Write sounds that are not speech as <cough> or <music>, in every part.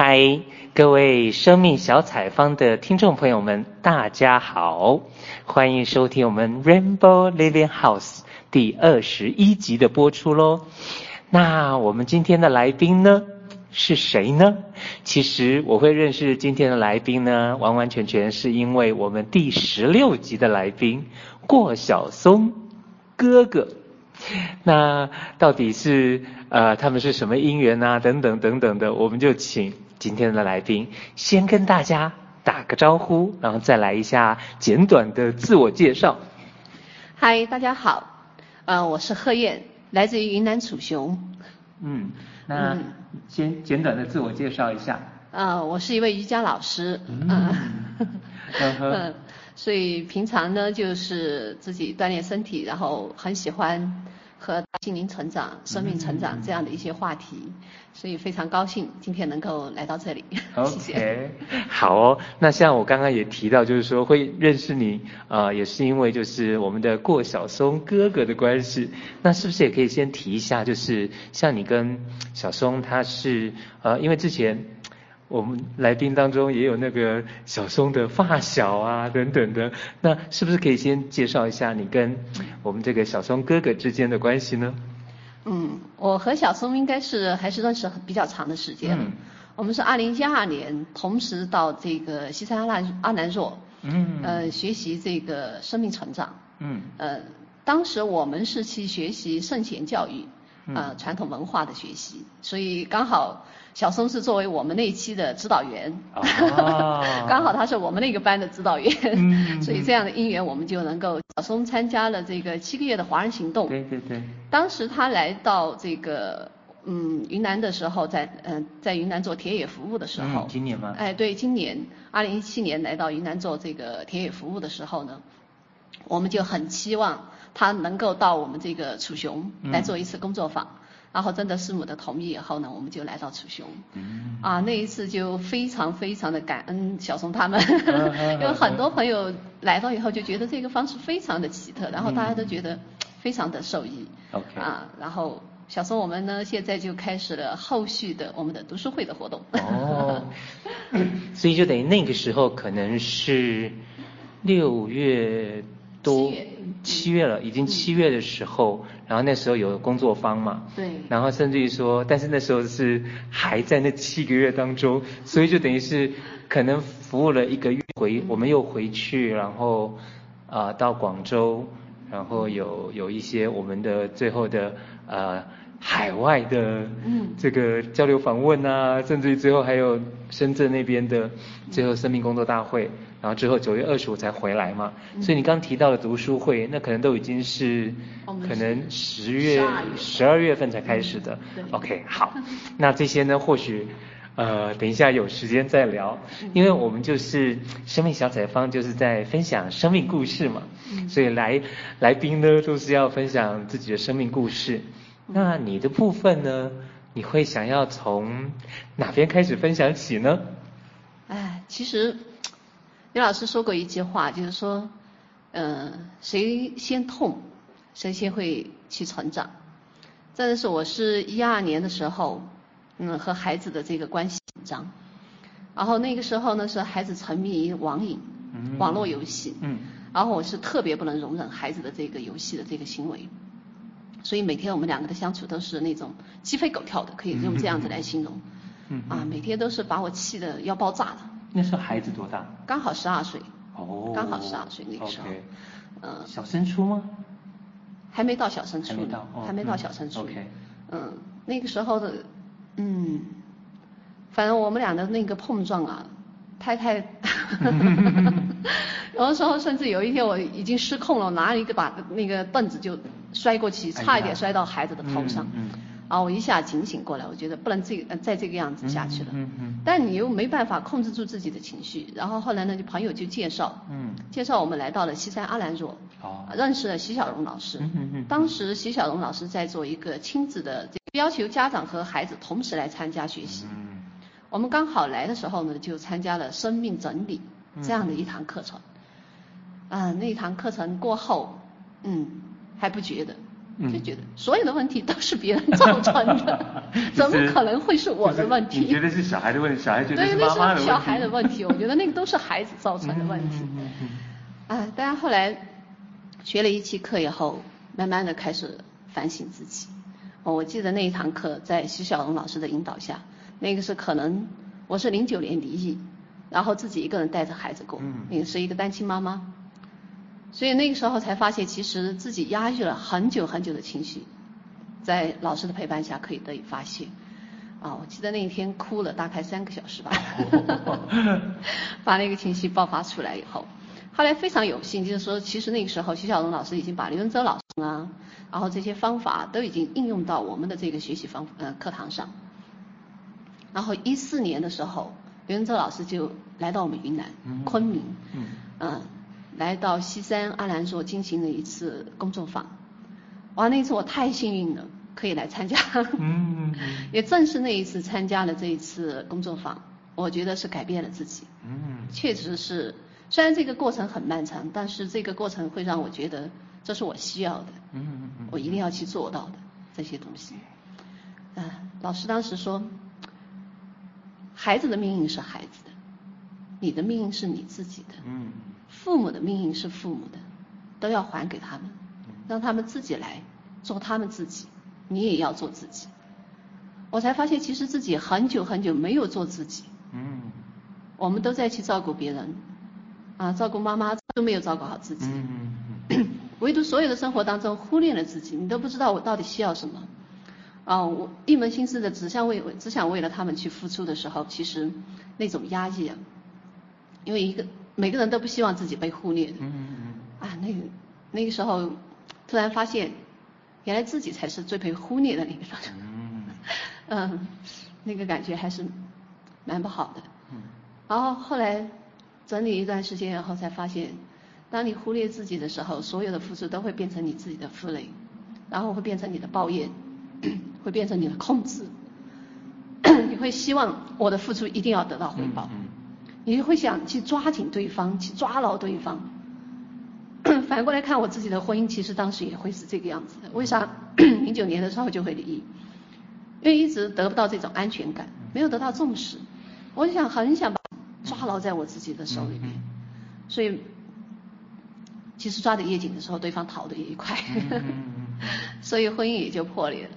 嗨，各位生命小采方的听众朋友们，大家好，欢迎收听我们 Rainbow Living House 第二十一集的播出喽。那我们今天的来宾呢，是谁呢？其实我会认识今天的来宾呢，完完全全是因为我们第十六集的来宾过小松哥哥。那到底是呃他们是什么姻缘啊？等等等等的，我们就请今天的来宾先跟大家打个招呼，然后再来一下简短的自我介绍。嗨，大家好，呃，我是贺燕，来自于云南楚雄。嗯，那先简短的自我介绍一下。呃，我是一位瑜伽老师。嗯。嗯 <laughs> 所以平常呢，就是自己锻炼身体，然后很喜欢和心灵成长、生命成长这样的一些话题，嗯、所以非常高兴今天能够来到这里。<laughs> 谢谢。好哦，那像我刚刚也提到，就是说会认识你，呃，也是因为就是我们的过小松哥哥的关系。那是不是也可以先提一下，就是像你跟小松他是呃，因为之前。我们来宾当中也有那个小松的发小啊，等等的，那是不是可以先介绍一下你跟我们这个小松哥哥之间的关系呢？嗯，我和小松应该是还是认识比较长的时间。嗯。我们是二零一二年同时到这个西山阿兰阿兰若，嗯，呃，学习这个生命成长。嗯。呃，当时我们是去学习圣贤教育，呃，传统文化的学习，所以刚好。晓松是作为我们那一期的指导员，<laughs> 刚、哦、好他是我们那个班的指导员，嗯、<laughs> 所以这样的因缘我们就能够小松参加了这个七个月的华人行动。对对对。当时他来到这个嗯云南的时候，在嗯、呃、在云南做田野服务的时候。嗯、今年吗？哎，对，今年二零一七年来到云南做这个田野服务的时候呢，我们就很期望他能够到我们这个楚雄来做一次工作坊。嗯然后征得师母的同意以后呢，我们就来到楚雄。嗯。啊，那一次就非常非常的感恩小松他们，<laughs> 因为很多朋友来到以后就觉得这个方式非常的奇特，然后大家都觉得非常的受益。啊，然后小松我们呢现在就开始了后续的我们的读书会的活动。哦。所以就等于那个时候可能是六月。都七月了，已经七月的时候，嗯、然后那时候有工作方嘛，对，然后甚至于说，但是那时候是还在那七个月当中，所以就等于是可能服务了一个月回，我们又回去，然后啊、呃、到广州，然后有有一些我们的最后的呃海外的这个交流访问啊，甚至于最后还有深圳那边的最后生命工作大会。然后之后九月二十五才回来嘛，嗯、所以你刚提到的读书会，那可能都已经是可能十月十二月份。才开始的。嗯、OK，好，那这些呢，或许呃等一下有时间再聊，因为我们就是生命小采方，就是在分享生命故事嘛，嗯、所以来来宾呢都是要分享自己的生命故事。那你的部分呢，你会想要从哪边开始分享起呢？哎，其实。刘老师说过一句话，就是说，嗯、呃，谁先痛，谁先会去成长。真的是我是一二年的时候，嗯，和孩子的这个关系紧张，然后那个时候呢，是孩子沉迷于网瘾，网络游戏，嗯，然后我是特别不能容忍孩子的这个游戏的这个行为，所以每天我们两个的相处都是那种鸡飞狗跳的，可以用这样子来形容，嗯，啊，每天都是把我气的要爆炸了。那时候孩子多大？刚好十二岁。哦。刚好十二岁那个时候。嗯。小升初吗？还没到小升初。还没到。哦、还没到小升初。OK。嗯，那个时候的，嗯，反正我们俩的那个碰撞啊，太太，有的时候甚至有一天我已经失控了，拿了一个把那个凳子就摔过去，差一点摔到孩子的头上。嗯啊，我一下警醒过来，我觉得不能这个再这个样子下去了。嗯嗯。但你又没办法控制住自己的情绪，然后后来呢，就朋友就介绍，嗯，介绍我们来到了西山阿兰若，哦，认识了徐小荣老师。嗯嗯。嗯，当时徐小荣老师在做一个亲子的，要求家长和孩子同时来参加学习。嗯。我们刚好来的时候呢，就参加了生命整理这样的一堂课程。嗯。啊，那一堂课程过后，嗯，还不觉得。就觉得所有的问题都是别人造成的，<laughs> 怎么可能会是我的问题？你觉得是小孩的问题，小孩觉得是妈妈的问题。对，那是小孩的问题，我觉得那个都是孩子造成的问题。啊，大家后来学了一期课以后，慢慢的开始反省自己。哦，我记得那一堂课在徐小龙老师的引导下，那个是可能我是零九年离异，然后自己一个人带着孩子过，嗯，那个是一个单亲妈妈。所以那个时候才发现，其实自己压抑了很久很久的情绪，在老师的陪伴下可以得以发泄。啊，我记得那一天哭了大概三个小时吧，<laughs> 把那个情绪爆发出来以后，后来非常有幸，就是说，其实那个时候徐小龙老师已经把刘文洲老师啊，然后这些方法都已经应用到我们的这个学习方呃课堂上。然后一四年的时候，刘文洲老师就来到我们云南昆明，嗯。呃来到西山阿兰所进行了一次工作坊，哇，那一次我太幸运了，可以来参加。嗯，<laughs> 也正是那一次参加了这一次工作坊，我觉得是改变了自己。嗯，确实是，虽然这个过程很漫长，但是这个过程会让我觉得这是我需要的。嗯嗯，我一定要去做到的这些东西。啊，老师当时说，孩子的命运是孩子的，你的命运是你自己的。嗯。父母的命运是父母的，都要还给他们，让他们自己来做他们自己，你也要做自己。我才发现，其实自己很久很久没有做自己。嗯。我们都在去照顾别人，啊，照顾妈妈都没有照顾好自己。嗯嗯。<coughs> 唯独所有的生活当中忽略了自己，你都不知道我到底需要什么。啊，我一门心思的只想为只想为了他们去付出的时候，其实那种压抑啊，因为一个。每个人都不希望自己被忽略的。嗯嗯嗯。啊，那个那个时候，突然发现，原来自己才是最被忽略的那个人。嗯。<laughs> 嗯，那个感觉还是蛮不好的。嗯。然后后来整理一段时间以后，才发现，当你忽略自己的时候，所有的付出都会变成你自己的负累，然后会变成你的抱怨，会变成你的控制。<coughs> 你会希望我的付出一定要得到回报。嗯。你会想去抓紧对方，去抓牢对方。<clears throat> 反过来看我自己的婚姻，其实当时也会是这个样子的。为啥？<coughs> 零九年的时候就会离异，因为一直得不到这种安全感，没有得到重视。我就想很想把抓牢在我自己的手里面，所以其实抓得越紧的时候，对方逃得越快，<laughs> 所以婚姻也就破裂了。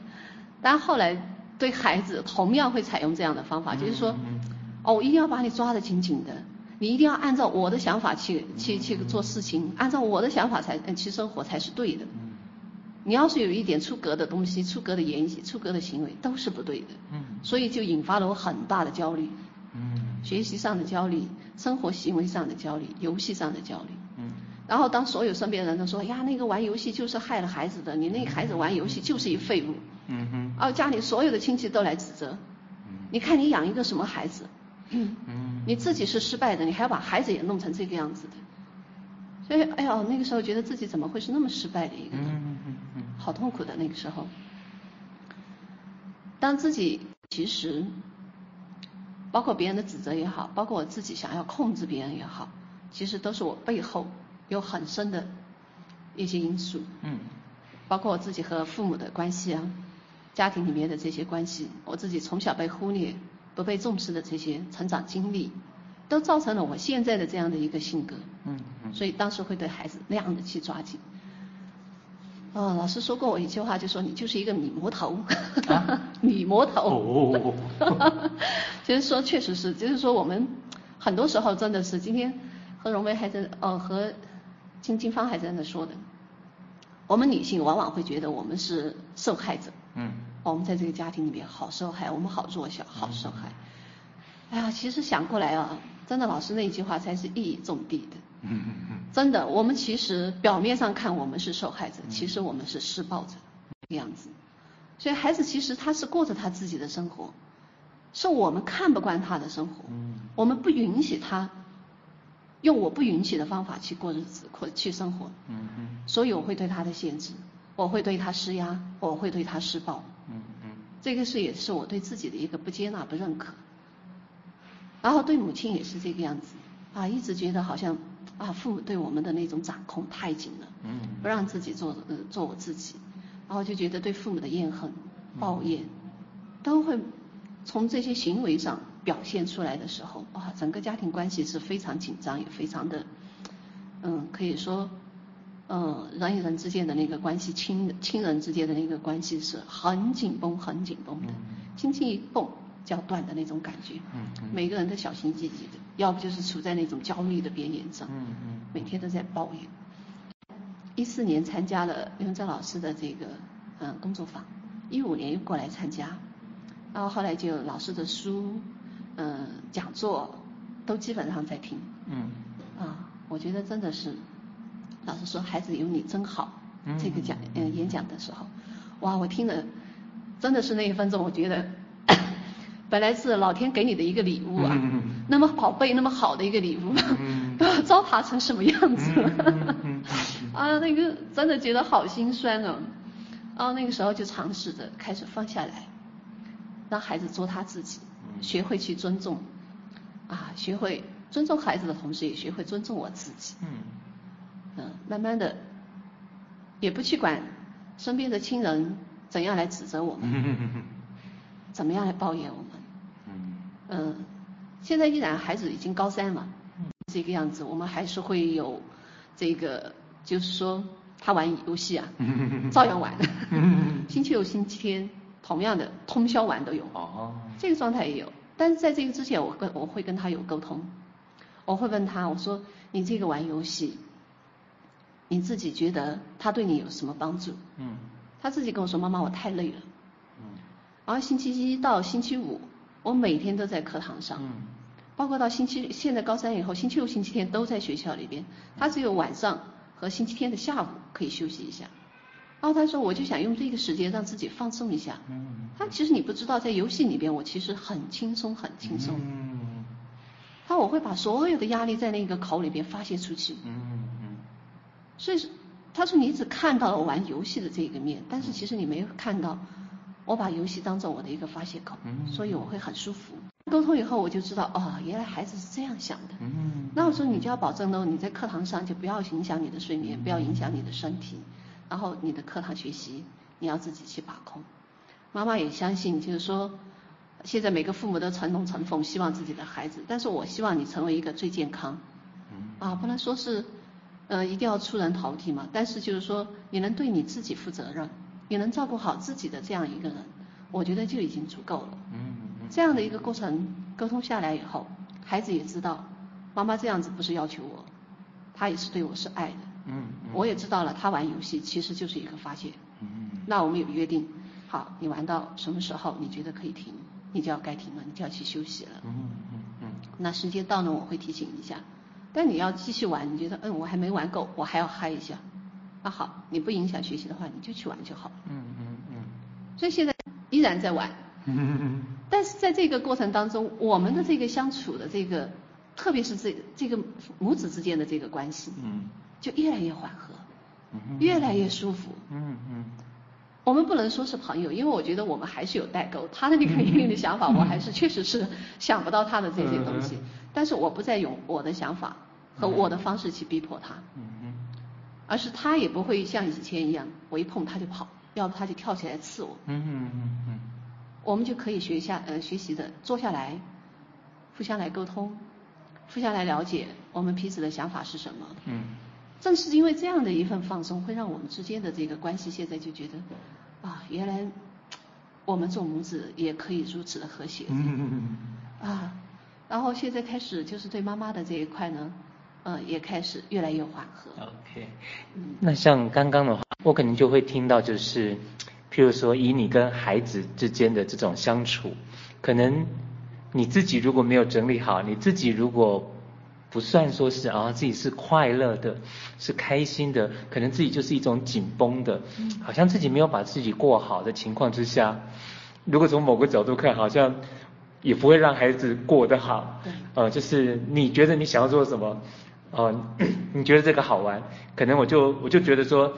但后来对孩子同样会采用这样的方法，就是说。哦，我一定要把你抓得紧紧的，你一定要按照我的想法去去去做事情，按照我的想法才去生活才是对的。你要是有一点出格的东西、出格的言语、出格的行为，都是不对的。嗯。所以就引发了我很大的焦虑。嗯。学习上的焦虑，生活行为上的焦虑，游戏上的焦虑。嗯。然后当所有身边人都说呀，那个玩游戏就是害了孩子的，你那个孩子玩游戏就是一废物。嗯哼。哦，家里所有的亲戚都来指责。嗯。你看你养一个什么孩子？嗯，你自己是失败的，你还要把孩子也弄成这个样子的，所以，哎呦，那个时候觉得自己怎么会是那么失败的一个人？嗯嗯嗯，好痛苦的那个时候。当自己其实，包括别人的指责也好，包括我自己想要控制别人也好，其实都是我背后有很深的一些因素。嗯，包括我自己和父母的关系啊，家庭里面的这些关系，我自己从小被忽略。不被重视的这些成长经历，都造成了我现在的这样的一个性格。嗯嗯。所以当时会对孩子那样的去抓紧。哦，老师说过我一句话，就说你就是一个米魔头。啊、<laughs> 米魔头。哦。哈哈哈。就是说，确实是，就是说我们很多时候真的是，今天和荣威还在哦和金金芳还在那说的，我们女性往往会觉得我们是受害者。嗯。我们在这个家庭里面好受害，我们好弱小，好受害。哎呀，其实想过来啊，真的老师那一句话才是一语中的的。嗯嗯嗯。真的，我们其实表面上看我们是受害者，其实我们是施暴者，这样子。所以孩子其实他是过着他自己的生活，是我们看不惯他的生活，我们不允许他用我不允许的方法去过日子或去生活。嗯嗯。所以我会对他的限制，我会对他施压，我会对他施暴。这个是也是我对自己的一个不接纳、不认可，然后对母亲也是这个样子啊，一直觉得好像啊父母对我们的那种掌控太紧了，嗯，不让自己做呃做我自己，然后就觉得对父母的怨恨、抱怨，都会从这些行为上表现出来的时候，哇，整个家庭关系是非常紧张，也非常的，嗯，可以说，嗯，人与人之间的那个关系，亲亲人之间的那个关系是很紧绷、很紧绷的，轻轻一动就要断的那种感觉。嗯嗯。每个人都小心翼翼的，要不就是处在那种焦虑的边缘上。嗯嗯。每天都在抱怨。一四年参加了刘文正老师的这个嗯工作坊，一五年又过来参加，然后后来就老师的书，嗯讲座都基本上在听。嗯。啊，我觉得真的是，老师说孩子有你真好。嗯。这个讲嗯演讲的时候，哇，我听了，真的是那一分钟，我觉得，<coughs> 本来是老天给你的一个礼物啊，嗯、那么宝贝那么好的一个礼物，嗯、<laughs> 都要糟蹋成什么样子了？<laughs> 啊，那个真的觉得好心酸哦。然后那个时候就尝试着开始放下来，让孩子做他自己，学会去尊重，啊，学会尊重孩子的同时，也学会尊重我自己。嗯。嗯，慢慢的，也不去管身边的亲人怎样来指责我们，<laughs> 怎么样来抱怨我们。嗯。嗯，现在依然孩子已经高三了，这个样子，我们还是会有这个。就是说，他玩游戏啊，<laughs> 照样玩。<laughs> 星期六、星期天，同样的通宵玩都有。哦。这个状态也有，但是在这个之前，我跟我会跟他有沟通，我会问他，我说你这个玩游戏，你自己觉得他对你有什么帮助？嗯。他自己跟我说，妈妈，我太累了。嗯。然后星期一到星期五，我每天都在课堂上。嗯。包括到星期，现在高三以后，星期六、星期天都在学校里边，他只有晚上。和星期天的下午可以休息一下，然后他说我就想用这个时间让自己放松一下。嗯。他其实你不知道，在游戏里边我其实很轻松很轻松。嗯。他我会把所有的压力在那个口里边发泄出去。嗯嗯。所以他说你只看到了我玩游戏的这个面，但是其实你没有看到我把游戏当做我的一个发泄口，所以我会很舒服。沟通以后我就知道，哦，原来孩子是这样想的。嗯。那我说你就要保证呢，你在课堂上就不要影响你的睡眠，不要影响你的身体，然后你的课堂学习你要自己去把控。妈妈也相信，就是说，现在每个父母都承龙承凤，希望自己的孩子，但是我希望你成为一个最健康。嗯。啊，不能说是，呃，一定要出人头地嘛，但是就是说，你能对你自己负责任，你能照顾好自己的这样一个人，我觉得就已经足够了。嗯。这样的一个过程沟通下来以后，孩子也知道，妈妈这样子不是要求我，他也是对我是爱的。我也知道了，他玩游戏其实就是一个发泄。嗯。那我们有约定，好，你玩到什么时候你觉得可以停，你就要该停了，你就要去休息了。嗯嗯嗯。那时间到了，我会提醒一下。但你要继续玩，你觉得嗯我还没玩够，我还要嗨一下。那好，你不影响学习的话，你就去玩就好了。嗯嗯嗯。所以现在依然在玩。嗯。<laughs> 但是在这个过程当中，我们的这个相处的这个，特别是这这个母子之间的这个关系，嗯，就越来越缓和，嗯，越来越舒服，嗯嗯。我们不能说是朋友，因为我觉得我们还是有代沟。他的那个阴影的想法，我还是确实是想不到他的这些东西。但是我不再用我的想法和我的方式去逼迫他，而是他也不会像以前一样，我一碰他就跑，要不他就跳起来刺我，嗯嗯嗯嗯。我们就可以学下呃学习的坐下来，互相来沟通，互相来了解我们彼此的想法是什么。嗯。正是因为这样的一份放松，会让我们之间的这个关系现在就觉得，啊，原来我们做母子也可以如此的和谐。嗯嗯嗯。啊，然后现在开始就是对妈妈的这一块呢，嗯，也开始越来越缓和。OK。嗯。那像刚刚的话，我可能就会听到就是。譬如说，以你跟孩子之间的这种相处，可能你自己如果没有整理好，你自己如果不算说是啊自己是快乐的，是开心的，可能自己就是一种紧绷的，好像自己没有把自己过好的情况之下，如果从某个角度看，好像也不会让孩子过得好。呃，就是你觉得你想要做什么，呃，<coughs> 你觉得这个好玩，可能我就我就觉得说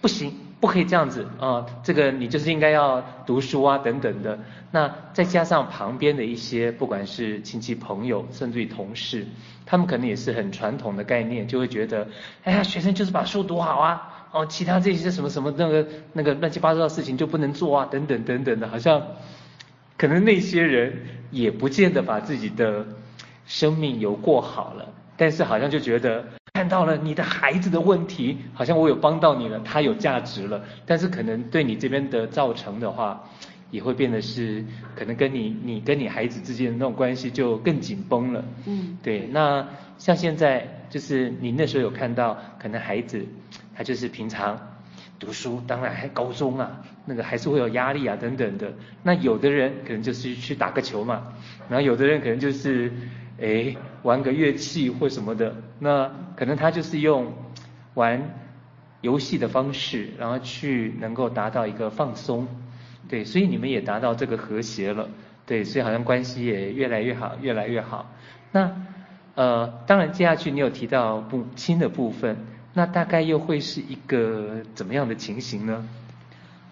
不行。不可以这样子啊！这个你就是应该要读书啊，等等的。那再加上旁边的一些，不管是亲戚朋友，甚至于同事，他们可能也是很传统的概念，就会觉得，哎呀，学生就是把书读好啊，哦，其他这些什么什么那个那个乱七八糟的事情就不能做啊，等等等等的，好像可能那些人也不见得把自己的生命有过好了，但是好像就觉得看到了你的孩子的问题，好像我有帮到你了，他有价值了，但是可能对你这边的造成的话，也会变得是可能跟你你跟你孩子之间的那种关系就更紧绷了。嗯，对。那像现在就是你那时候有看到，可能孩子他就是平常读书，当然还高中啊，那个还是会有压力啊等等的。那有的人可能就是去打个球嘛，然后有的人可能就是诶玩个乐器或什么的。那可能他就是用玩游戏的方式，然后去能够达到一个放松。对，所以你们也达到这个和谐了，对，所以好像关系也越来越好，越来越好。那呃，当然接下去你有提到母亲的部分，那大概又会是一个怎么样的情形呢？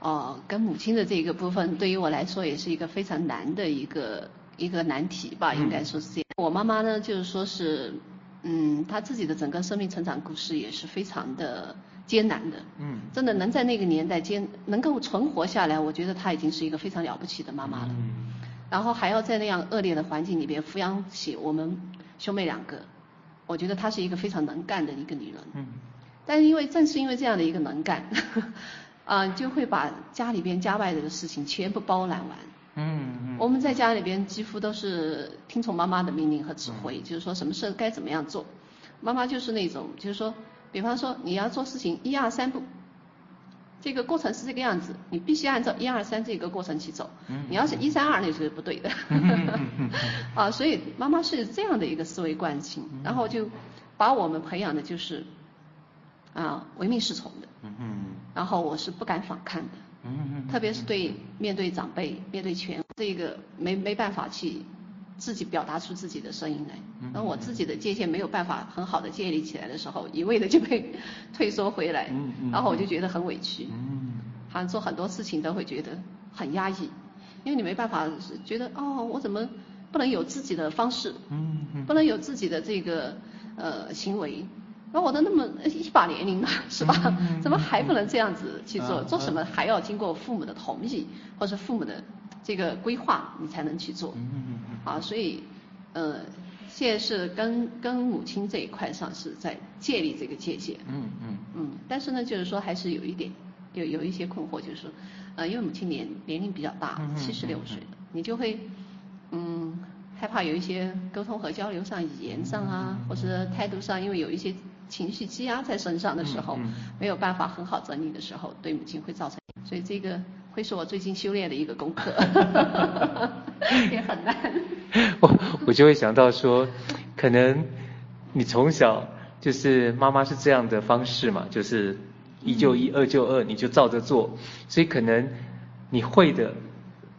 哦，跟母亲的这个部分，对于我来说也是一个非常难的一个一个难题吧，应该说是这样。嗯、我妈妈呢，就是说是，嗯，她自己的整个生命成长故事也是非常的。艰难的，嗯，真的能在那个年代坚能够存活下来，我觉得她已经是一个非常了不起的妈妈了。嗯，然后还要在那样恶劣的环境里边抚养起我们兄妹两个，我觉得她是一个非常能干的一个女人。嗯，但是因为正是因为这样的一个能干，<laughs> 啊，就会把家里边家外的事情全部包揽完。嗯嗯，我们在家里边几乎都是听从妈妈的命令和指挥，就是说什么事该怎么样做，妈妈就是那种就是说。比方说你要做事情一二三步，这个过程是这个样子，你必须按照一二三这个过程去走。你要是一三二，那是不对的。<laughs> 啊，所以妈妈是这样的一个思维惯性，然后就把我们培养的就是啊唯命是从的。然后我是不敢反抗的。特别是对面对长辈、面对权，这个没没办法去。自己表达出自己的声音来，当我自己的界限没有办法很好的建立起来的时候，一味的就被退缩回来，然后我就觉得很委屈，好像做很多事情都会觉得很压抑，因为你没办法觉得哦，我怎么不能有自己的方式，不能有自己的这个呃行为，那我都那么一把年龄了，是吧？<laughs> 怎么还不能这样子去做？做什么还要经过父母的同意，或者父母的这个规划，你才能去做？啊，所以，呃，现在是跟跟母亲这一块上是在建立这个界限。嗯嗯嗯。但是呢，就是说还是有一点，有有一些困惑，就是说，呃，因为母亲年年龄比较大，七十六岁了，你就会，嗯，害怕有一些沟通和交流上、语言上啊，或者态度上，因为有一些情绪积压在身上的时候，没有办法很好整理的时候，对母亲会造成，所以这个会是我最近修炼的一个功课，<laughs> 也很难。我我就会想到说，可能你从小就是妈妈是这样的方式嘛，就是一就一，二就二，你就照着做，所以可能你会的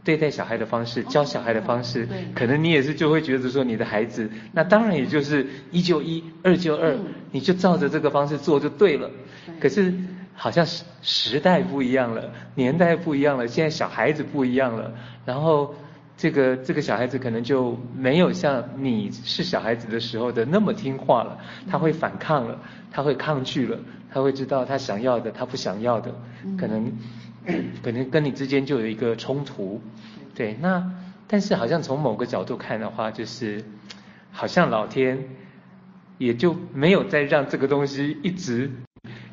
对待小孩的方式，教小孩的方式，可能你也是就会觉得说你的孩子，那当然也就是一就一，二就二，你就照着这个方式做就对了。可是好像时时代不一样了，年代不一样了，现在小孩子不一样了，然后。这个这个小孩子可能就没有像你是小孩子的时候的那么听话了，他会反抗了，他会抗拒了，他会知道他想要的，他不想要的，可能可能跟你之间就有一个冲突，对，那但是好像从某个角度看的话，就是好像老天也就没有再让这个东西一直，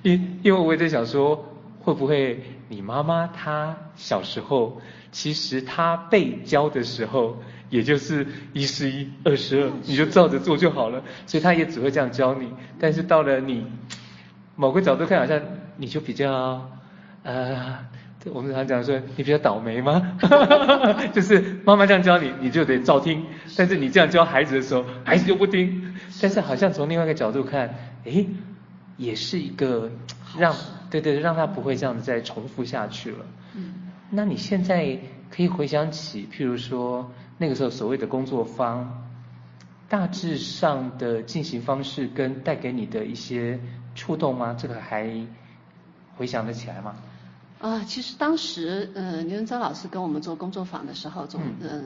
因因为我也在想说，会不会你妈妈她小时候。其实她被教的时候，也就是一是一，二是二，你就照着做就好了。所以他也只会这样教你。但是到了你某个角度看，好像你就比较呃，我们常讲说你比较倒霉吗？<laughs> 就是妈妈这样教你，你就得照听。但是你这样教孩子的时候，孩子就不听。但是好像从另外一个角度看，诶，也是一个让对对，让他不会这样子再重复下去了。那你现在可以回想起，譬如说那个时候所谓的工作方，大致上的进行方式跟带给你的一些触动吗？这个还回想得起来吗？啊，其实当时，嗯、呃，刘文昭老师跟我们做工作坊的时候，做嗯、呃、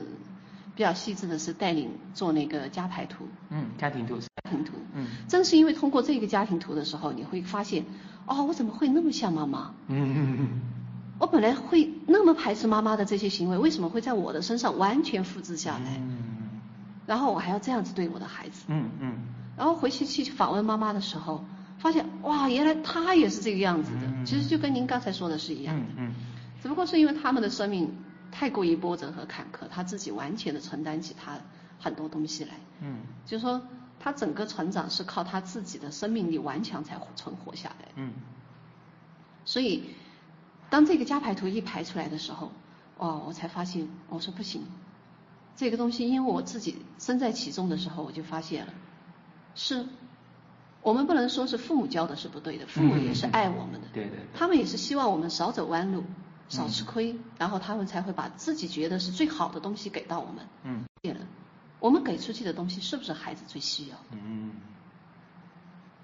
比较细致的是带领做那个家排图。嗯，家庭图。家庭图。嗯。正是因为通过这个家庭图的时候，你会发现。哦，我怎么会那么像妈妈？嗯嗯嗯。我本来会那么排斥妈妈的这些行为，为什么会在我的身上完全复制下来？嗯。然后我还要这样子对我的孩子。嗯嗯。然后回去去访问妈妈的时候，发现哇，原来他也是这个样子的。嗯。其实就跟您刚才说的是一样的。只不过是因为他们的生命太过于波折和坎坷，他自己完全的承担起他很多东西来。嗯。就是说。他整个成长是靠他自己的生命力顽强才存活下来。嗯。所以，当这个加排图一排出来的时候，哦，我才发现，我说不行，这个东西，因为我自己身在其中的时候，我就发现了，是，我们不能说是父母教的是不对的，父母也是爱我们的。对对。他们也是希望我们少走弯路，少吃亏，然后他们才会把自己觉得是最好的东西给到我们。嗯。对了。我们给出去的东西是不是孩子最需要的？嗯，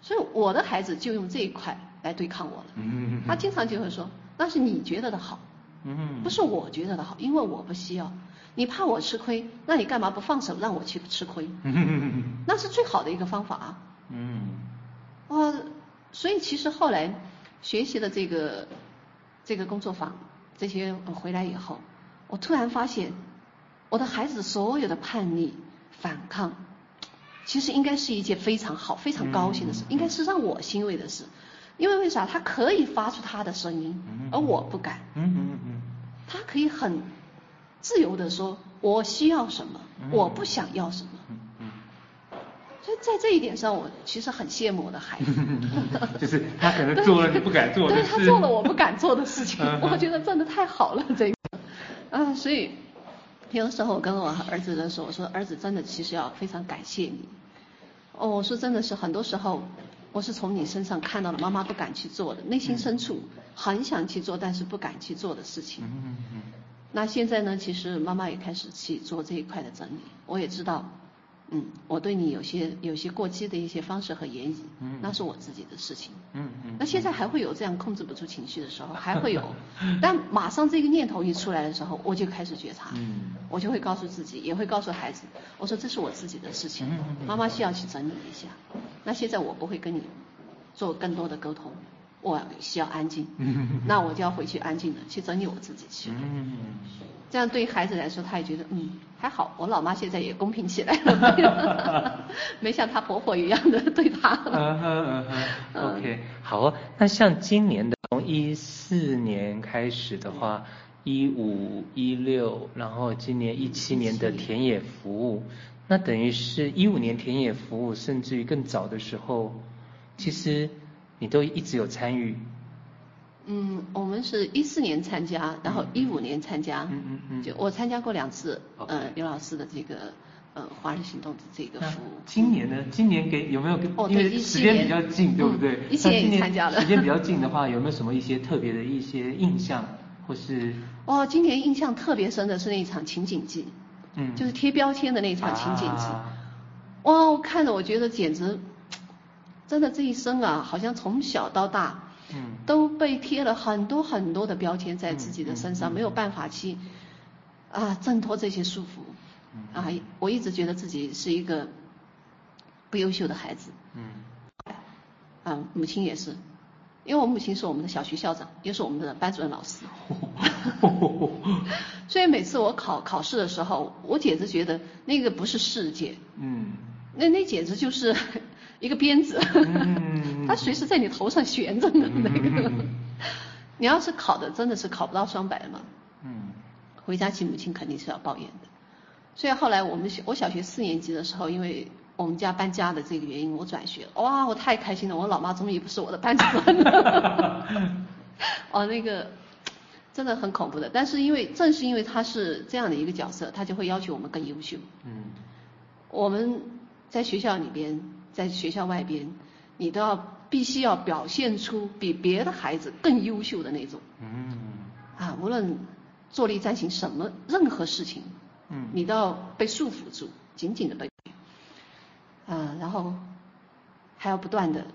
所以我的孩子就用这一块来对抗我了。嗯，他经常就会说：“那是你觉得的好，嗯，不是我觉得的好，因为我不需要。你怕我吃亏，那你干嘛不放手让我去吃亏？嗯，那是最好的一个方法啊。嗯，哦，所以其实后来学习了这个这个工作坊这些回来以后，我突然发现我的孩子所有的叛逆。反抗，其实应该是一件非常好、非常高兴的事，嗯、应该是让我欣慰的事。因为为啥？他可以发出他的声音，嗯、而我不敢。嗯嗯嗯。他可以很自由地说：“我需要什么，嗯、我不想要什么。嗯”嗯。所以在这一点上，我其实很羡慕我的孩子。<laughs> 就是他可能做了你不敢做的对他做了我不敢做的事情，<laughs> 我觉得真的太好了，这个。啊，所以。有的时候我跟我儿子的时候，我说儿子真的其实要非常感谢你。哦，我说真的是很多时候，我是从你身上看到了妈妈不敢去做的，内心深处很想去做但是不敢去做的事情。嗯嗯嗯。那现在呢，其实妈妈也开始去做这一块的整理，我也知道。嗯，我对你有些有些过激的一些方式和言语，嗯，那是我自己的事情，嗯嗯。那现在还会有这样控制不住情绪的时候，<laughs> 还会有，但马上这个念头一出来的时候，我就开始觉察，嗯，我就会告诉自己，也会告诉孩子，我说这是我自己的事情，妈妈需要去整理一下。那现在我不会跟你做更多的沟通，我需要安静，嗯，<laughs> 那我就要回去安静的去整理我自己去，嗯。这样对于孩子来说，他也觉得嗯还好，我老妈现在也公平起来了，<laughs> 没像她婆婆一样的对她。嗯哼嗯哼，OK，好哦。那像今年的从一四年开始的话，一五一六，然后今年一七年的田野服务，那等于是一五年田野服务，甚至于更早的时候，其实你都一直有参与。嗯，我们是一四年参加，然后一五年参加，嗯嗯嗯，就我参加过两次，呃，刘老师的这个呃华人行动的这个服务。今年呢？今年给有没有跟？哦，因为时间比较近，对不对？一七年参加了。时间比较近的话，有没有什么一些特别的一些印象，或是？哦，今年印象特别深的是那一场情景剧，嗯，就是贴标签的那一场情景剧。哇，我看着我觉得简直，真的这一生啊，好像从小到大。嗯，都被贴了很多很多的标签在自己的身上，嗯嗯嗯、没有办法去啊挣脱这些束缚。嗯、啊，我一直觉得自己是一个不优秀的孩子。嗯。啊，母亲也是，因为我母亲是我们的小学校长，也是我们的班主任老师。<laughs> 所以每次我考考试的时候，我简直觉得那个不是世界。嗯。那那简直就是。一个鞭子，<laughs> 它随时在你头上悬着呢。那个，<laughs> 你要是考的真的是考不到双百嘛，嗯，回家去母亲肯定是要抱怨的。所以后来我们小我小学四年级的时候，因为我们家搬家的这个原因，我转学。哇，我太开心了！我老妈终于不是我的班主任了。<laughs> 哦，那个真的很恐怖的。但是因为正是因为他是这样的一个角色，他就会要求我们更优秀。嗯，我们在学校里边。在学校外边，你都要必须要表现出比别的孩子更优秀的那种。嗯。啊，无论坐立站行什么任何事情，嗯，你都要被束缚住，紧紧的被。啊，然后还要不断的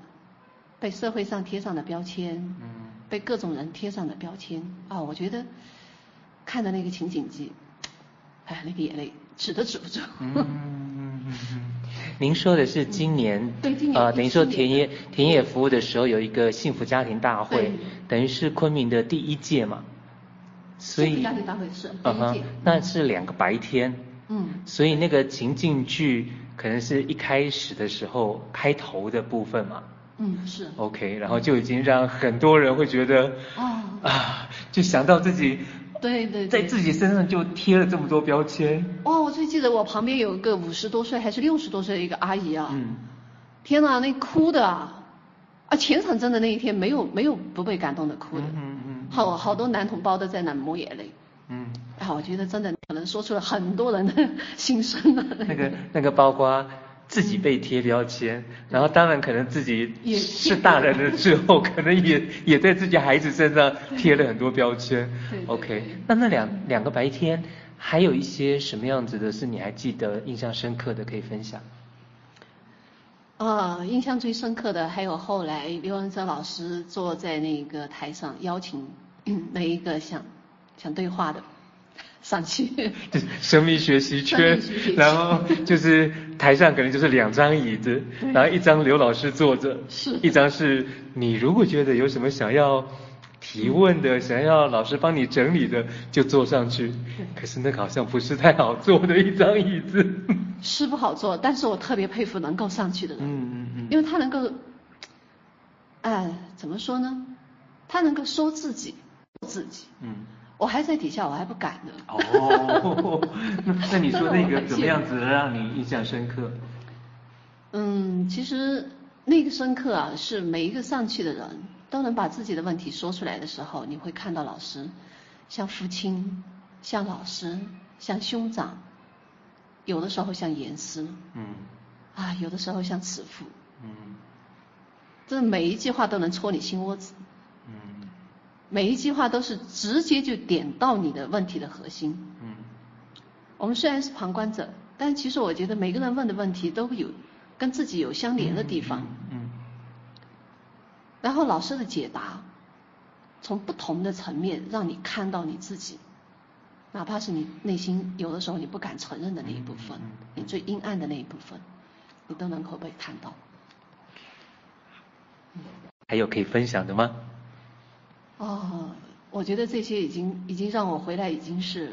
被社会上贴上的标签，嗯，被各种人贴上的标签。啊，我觉得看的那个情景剧，哎，那个眼泪止都止不住。嗯嗯嗯嗯。您说的是今年，嗯、对今年啊，等于说田野田野服务的时候有一个幸福家庭大会，等于是昆明的第一届嘛，所以幸福家庭大会是第一届，那是两个白天，嗯，所以那个情境剧可能是一开始的时候开头的部分嘛，嗯是，OK，然后就已经让很多人会觉得，哦、啊，就想到自己。对对，对，在自己身上就贴了这么多标签。哦，我最记得我旁边有一个五十多岁还是六十多岁的一个阿姨啊。嗯。天哪，那哭的啊！啊，全场真的那一天没有没有不被感动的哭的。嗯嗯，嗯。好好多男同胞都在那抹眼泪。嗯。啊，我觉得真的可能说出了很多人的心声啊。那个那个包括。自己被贴标签，嗯，然后当然可能自己是大人了之后，<laughs> 可能也也在自己孩子身上贴了很多标签。对，OK，那那两两个白天，还有一些什么样子的是你还记得印象深刻的可以分享？啊，印象最深刻的还有后来刘文正老师坐在那个台上邀请 <clears throat> 那一个想想对话的。上去，<laughs> 就是生命学习圈，然后就是台上可能就是两张椅子，然后一张刘老师坐着，是，一张是你如果觉得有什么想要提问的，想要老师帮你整理的，就坐上去。可是那个好像不是太好坐的一张椅子。<laughs> 是不好坐，但是我特别佩服能够上去的人，嗯嗯嗯，因为他能够，哎，怎么说呢？他能够说自己，自己，嗯。我还在底下，我还不敢呢。哦，那 <laughs> 那你说那个怎么样子让你印象深刻？嗯，其实那个深刻啊，是每一个上去的人都能把自己的问题说出来的时候，你会看到老师，像父亲，像老师，像兄长，有的时候像严师，嗯，啊，有的时候像慈父，嗯，这每一句话都能戳你心窝子。每一句话都是直接就点到你的问题的核心。嗯，我们虽然是旁观者，但其实我觉得每个人问的问题都有跟自己有相连的地方。嗯，嗯，然后老师的解答，从不同的层面让你看到你自己，哪怕是你内心有的时候你不敢承认的那一部分，嗯嗯嗯，你最阴暗的那一部分，你都能够被看到。还有可以分享的吗？哦，我觉得这些已经已经让我回来已经是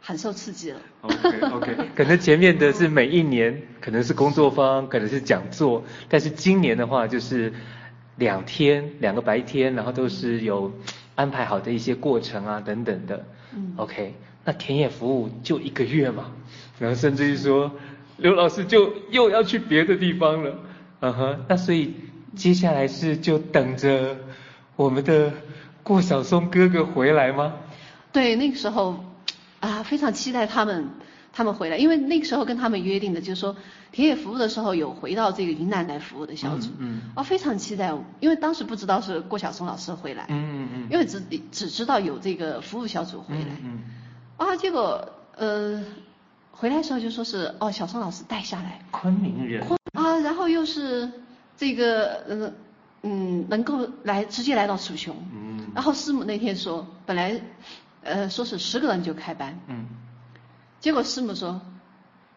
很受刺激了。OK OK，<laughs> 可能前面的是每一年可能是工作坊，可能是讲座，但是今年的话就是两天两个白天，然后都是有安排好的一些过程啊等等的。嗯。OK，那田野服务就一个月嘛，然后甚至于说刘老师就又要去别的地方了。嗯哼，那所以接下来是就等着我们的。顾晓松哥哥回来吗？对，那个时候啊，非常期待他们他们回来，因为那个时候跟他们约定的，就是说田野服务的时候有回到这个云南来服务的小组，嗯，啊，非常期待，因为当时不知道是顾晓松老师回来，嗯嗯嗯，因为只只知道有这个服务小组回来，嗯，啊，结果呃回来的时候就说是哦，晓松老师带下来，昆明人，啊，然后又是这个呃。嗯，能够来直接来到楚雄，嗯，然后师母那天说，本来，呃，说是十个人就开班，嗯，结果师母说，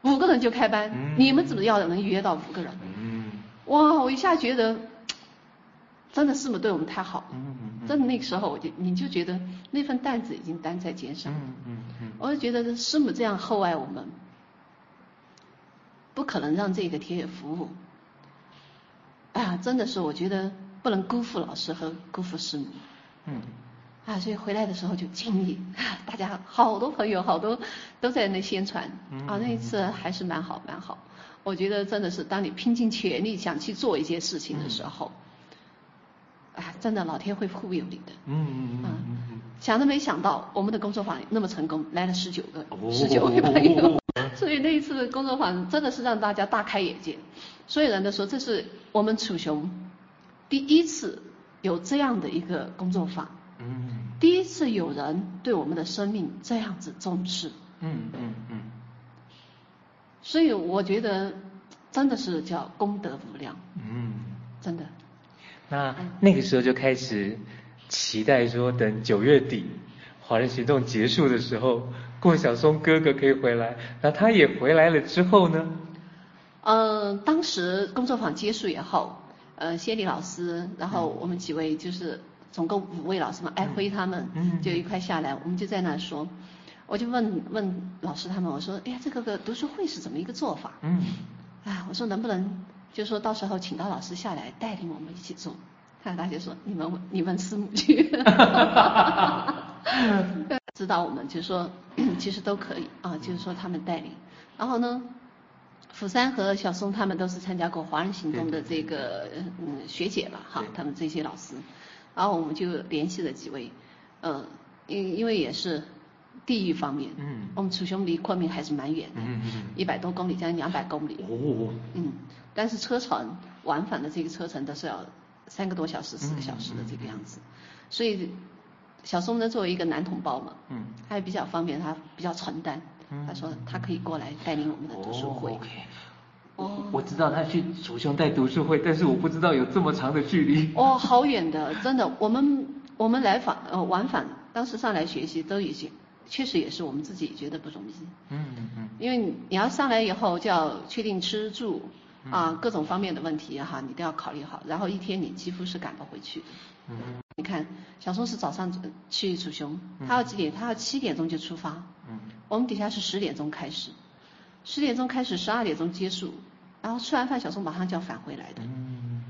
五个人就开班，嗯，你们怎么要能约到五个人？嗯，哇，我一下觉得，真的师母对我们太好了，嗯嗯，真的那个时候我就你就觉得那份担子已经担在肩上，嗯嗯嗯，我就觉得师母这样厚爱我们，不可能让这个铁血服务。哎呀，真的是我觉得不能辜负老师和辜负师母。嗯。啊，所以回来的时候就尽力，大家好多朋友好多都在那宣传。嗯。啊，那一次还是蛮好蛮好。我觉得真的是当你拼尽全力想去做一件事情的时候，嗯、啊，真的老天会护佑你的。嗯嗯嗯嗯。想都没想到我们的工作坊那么成功，来了十九个，十九位朋友。哦所以那一次的工作坊真的是让大家大开眼界，所有人都说这是我们楚雄第一次有这样的一个工作坊，嗯，第一次有人对我们的生命这样子重视，嗯嗯嗯，所以我觉得真的是叫功德无量，嗯，真的。那那个时候就开始期待说，等九月底华人行动结束的时候。郭晓松哥哥可以回来，那他也回来了之后呢？嗯，当时工作坊结束以后，呃，谢丽老师，然后我们几位就是总共五位老师嘛，艾辉他们，就一块下来，我们就在那说，我就问问老师他们，我说，哎呀，这个个读书会是怎么一个做法？嗯，啊，我说能不能就说到时候请到老师下来带领我们一起做？他大姐说，你们你问师母去。<laughs> <laughs> <laughs> 指导我们就是说，<clears throat> 其实都可以啊，就是说他们带领。然后呢，釜山和小松他们都是参加过华人行动的这个嗯学姐吧，哈，他们这些老师。然后我们就联系了几位，嗯，因因为也是地域方面，嗯，我们楚雄离昆明还是蛮远的，嗯嗯，一百多公里，将近两百公里，哦，嗯，但是车程往返的这个车程都是要三个多小时、四个小时的这个样子，所以。小松呢，作为一个男同胞嘛，嗯，他也比较方便，他比较承担。嗯，他说他可以过来带领我们的读书会。我知道他去楚雄带读书会，但是我不知道有这么长的距离。哦，好远的，真的。我们我们来访呃往返，当时上来学习都已经确实也是我们自己觉得不容易。嗯嗯嗯。因为你要上来以后就要确定吃住啊各种方面的问题哈，你都要考虑好，然后一天你几乎是赶不回去的。嗯。你看，小松是早上去楚雄，他要几点？他要七点钟就出发。嗯。我们底下是十点钟开始，十点钟开始，十二点钟结束，然后吃完饭，小松马上就要返回来的。嗯。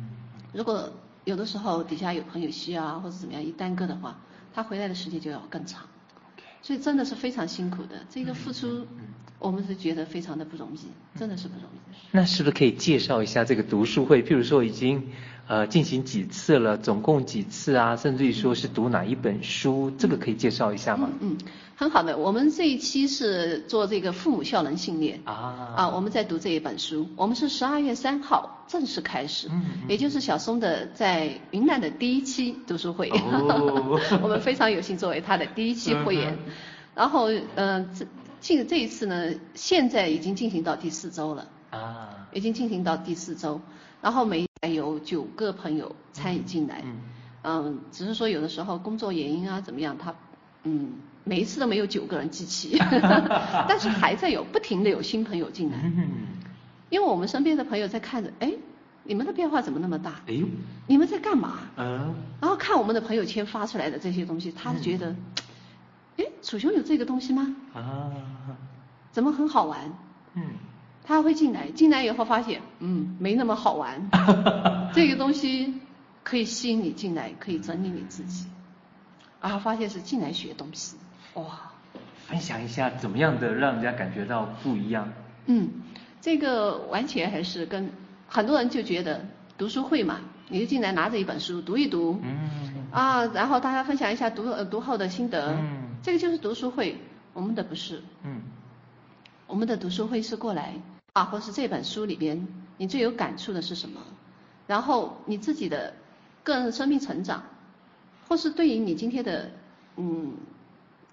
如果有的时候底下有朋友需要啊，或者怎么样一耽搁的话，他回来的时间就要更长。所以真的是非常辛苦的，这个付出，我们是觉得非常的不容易，真的是不容易。那是不是可以介绍一下这个读书会？譬如说已经。呃，进行几次了？总共几次啊？甚至于说是读哪一本书？这个可以介绍一下吗？嗯，嗯，很好的。我们这一期是做这个父母效能训练啊啊，我们在读这一本书。我们是十二月三号正式开始，嗯，也就是小松的在云南的第一期读书会。哦、<laughs> 我们非常有幸作为他的第一期会员。嗯、然后，嗯、呃，这进这一次呢，现在已经进行到第四周了啊，已经进行到第四周。然后每还有九个朋友参与进来，嗯，嗯，只是说有的时候工作原因啊怎么样，他嗯每一次都没有九个人集齐 <laughs> <laughs> 但是还在有不停的有新朋友进来，嗯，因为我们身边的朋友在看着，哎，你们的变化怎么那么大？哎呦，你们在干嘛？嗯，然后看我们的朋友圈发出来的这些东西，他是觉得，哎，楚雄有这个东西吗？啊，怎么很好玩？嗯。他会进来，进来以后发现，嗯，没那么好玩。<laughs> 这个东西可以吸引你进来，可以整理你自己。然后发现是进来学东西，哇！分享一下怎么样的让人家感觉到不一样？嗯，这个完全还是跟很多人就觉得读书会嘛，你就进来拿着一本书读一读，嗯，啊，然后大家分享一下读呃读后的心得，嗯，这个就是读书会。我们的不是，嗯，我们的读书会是过来。啊，或是这本书里边你最有感触的是什么？然后你自己的个人生命成长，或是对于你今天的嗯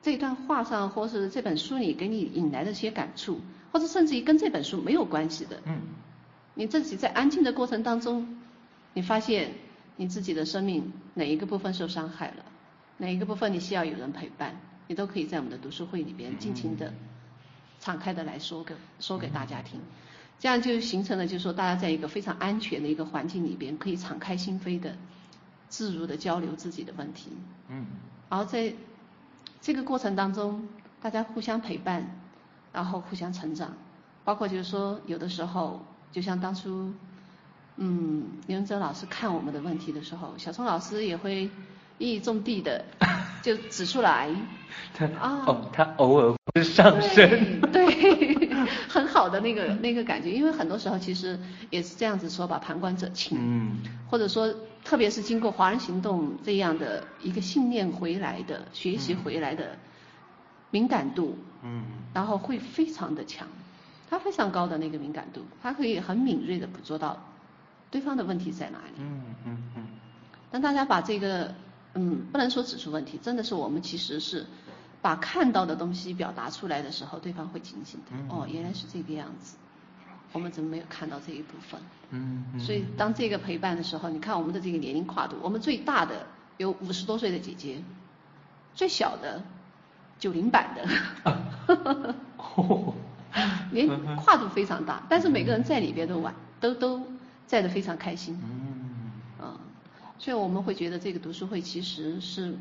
这段话上，或是这本书里给你引来的一些感触，或者甚至于跟这本书没有关系的，嗯，你自己在安静的过程当中，你发现你自己的生命哪一个部分受伤害了，哪一个部分你需要有人陪伴，你都可以在我们的读书会里边尽情的。敞开的来说给说给大家听，这样就形成了，就是说大家在一个非常安全的一个环境里边，可以敞开心扉的、自如的交流自己的问题。嗯。然后在这个过程当中，大家互相陪伴，然后互相成长。包括就是说，有的时候，就像当初，嗯，刘文哲老师看我们的问题的时候，小松老师也会一种地的的 <laughs> 就指出来。他啊，哦，他偶尔会。上升，对，<laughs> 很好的那个那个感觉，因为很多时候其实也是这样子说吧，旁观者清，嗯，或者说特别是经过华人行动这样的一个信念回来的、学习回来的敏感度，嗯，然后会非常的强，他非常高的那个敏感度，他可以很敏锐的捕捉到对方的问题在哪里，嗯嗯嗯，当大家把这个，嗯，不能说指出问题，真的是我们其实是。把看到的东西表达出来的时候，对方会警醒的。哦，原来是这个样子，我们怎么没有看到这一部分？嗯。所以当这个陪伴的时候，你看我们的这个年龄跨度，我们最大的有五十多岁的姐姐，最小的九零版的。<laughs> <laughs> 连跨度非常大，但是每个人在里边都玩，都都在的非常开心。嗯，嗯，所以我们会觉得这个读书会其实是，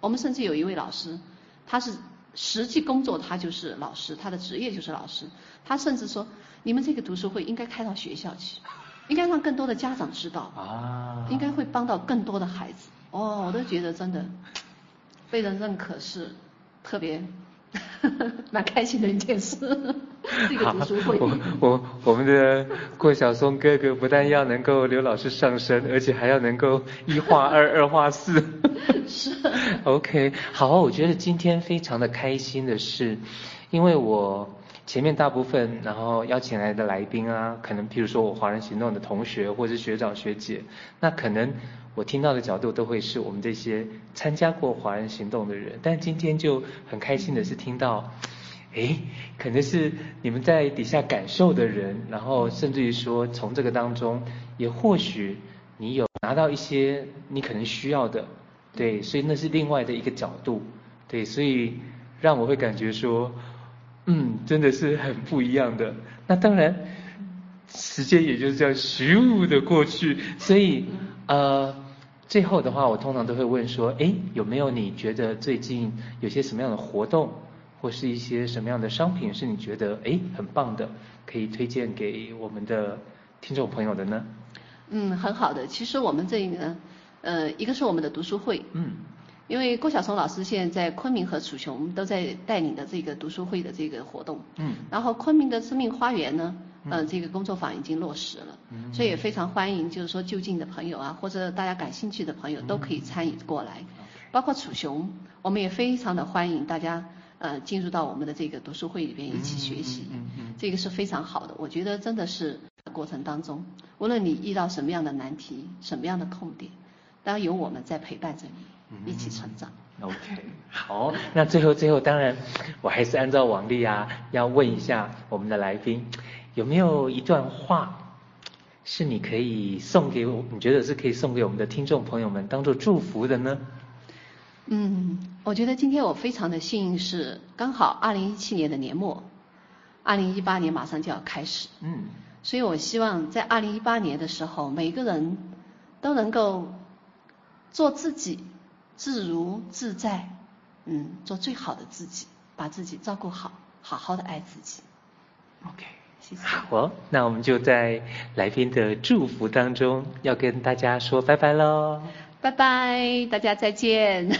我们甚至有一位老师，他是实际工作，他就是老师，他的职业就是老师，他甚至说，你们这个读书会应该开到学校去，应该让更多的家长知道啊，应该会帮到更多的孩子。哦，我都觉得真的被人认可是特别。<laughs> 蛮开心的一件事，<laughs> 这个读书会。我我我们的郭晓松哥哥不但要能够刘老师上身，而且还要能够一画二，二画四。<laughs> 是。OK，好，我觉得今天非常的开心的是，因为我前面大部分然后邀请来的来宾啊，可能譬如说我华人行动的同学或者是学长学姐，那可能。我听到的角度都会是我们这些参加过华人行动的人，但今天就很开心的是听到，诶，可能是你们在底下感受的人，然后甚至于说从这个当中，也或许你有拿到一些你可能需要的，对，所以那是另外的一个角度，对，所以让我会感觉说，嗯，真的是很不一样的。那当然，时间也就是这样咻的过去，所以。呃，最后的话，我通常都会问说，哎，有没有你觉得最近有些什么样的活动，或是一些什么样的商品是你觉得哎很棒的，可以推荐给我们的听众朋友的呢？嗯，很好的。其实我们这一个，呃，一个是我们的读书会，嗯，因为郭晓松老师现在在昆明和楚雄都在带领的这个读书会的这个活动，嗯，然后昆明的生命花园呢。呃，这个工作坊已经落实了，所以也非常欢迎，就是说就近的朋友啊，或者大家感兴趣的朋友都可以参与过来。包括楚雄，我们也非常的欢迎大家呃进入到我们的这个读书会里边一起学习，这个是非常好的。我觉得真的是过程当中，无论你遇到什么样的难题、什么样的痛点，当然有我们在陪伴着你一起成长。OK，好，那最后最后当然我还是按照往例啊，要问一下我们的来宾。有没有一段话是你可以送给我？你觉得是可以送给我们的听众朋友们当做祝福的呢？嗯，我觉得今天我非常的幸运，是刚好二零一七年的年末，二零一八年马上就要开始。嗯，所以我希望在二零一八年的时候，每个人都能够做自己，自如自在，嗯，做最好的自己，把自己照顾好，好好的爱自己。OK。好哦，那我们就在来宾的祝福当中，要跟大家说拜拜喽！拜拜，大家再见。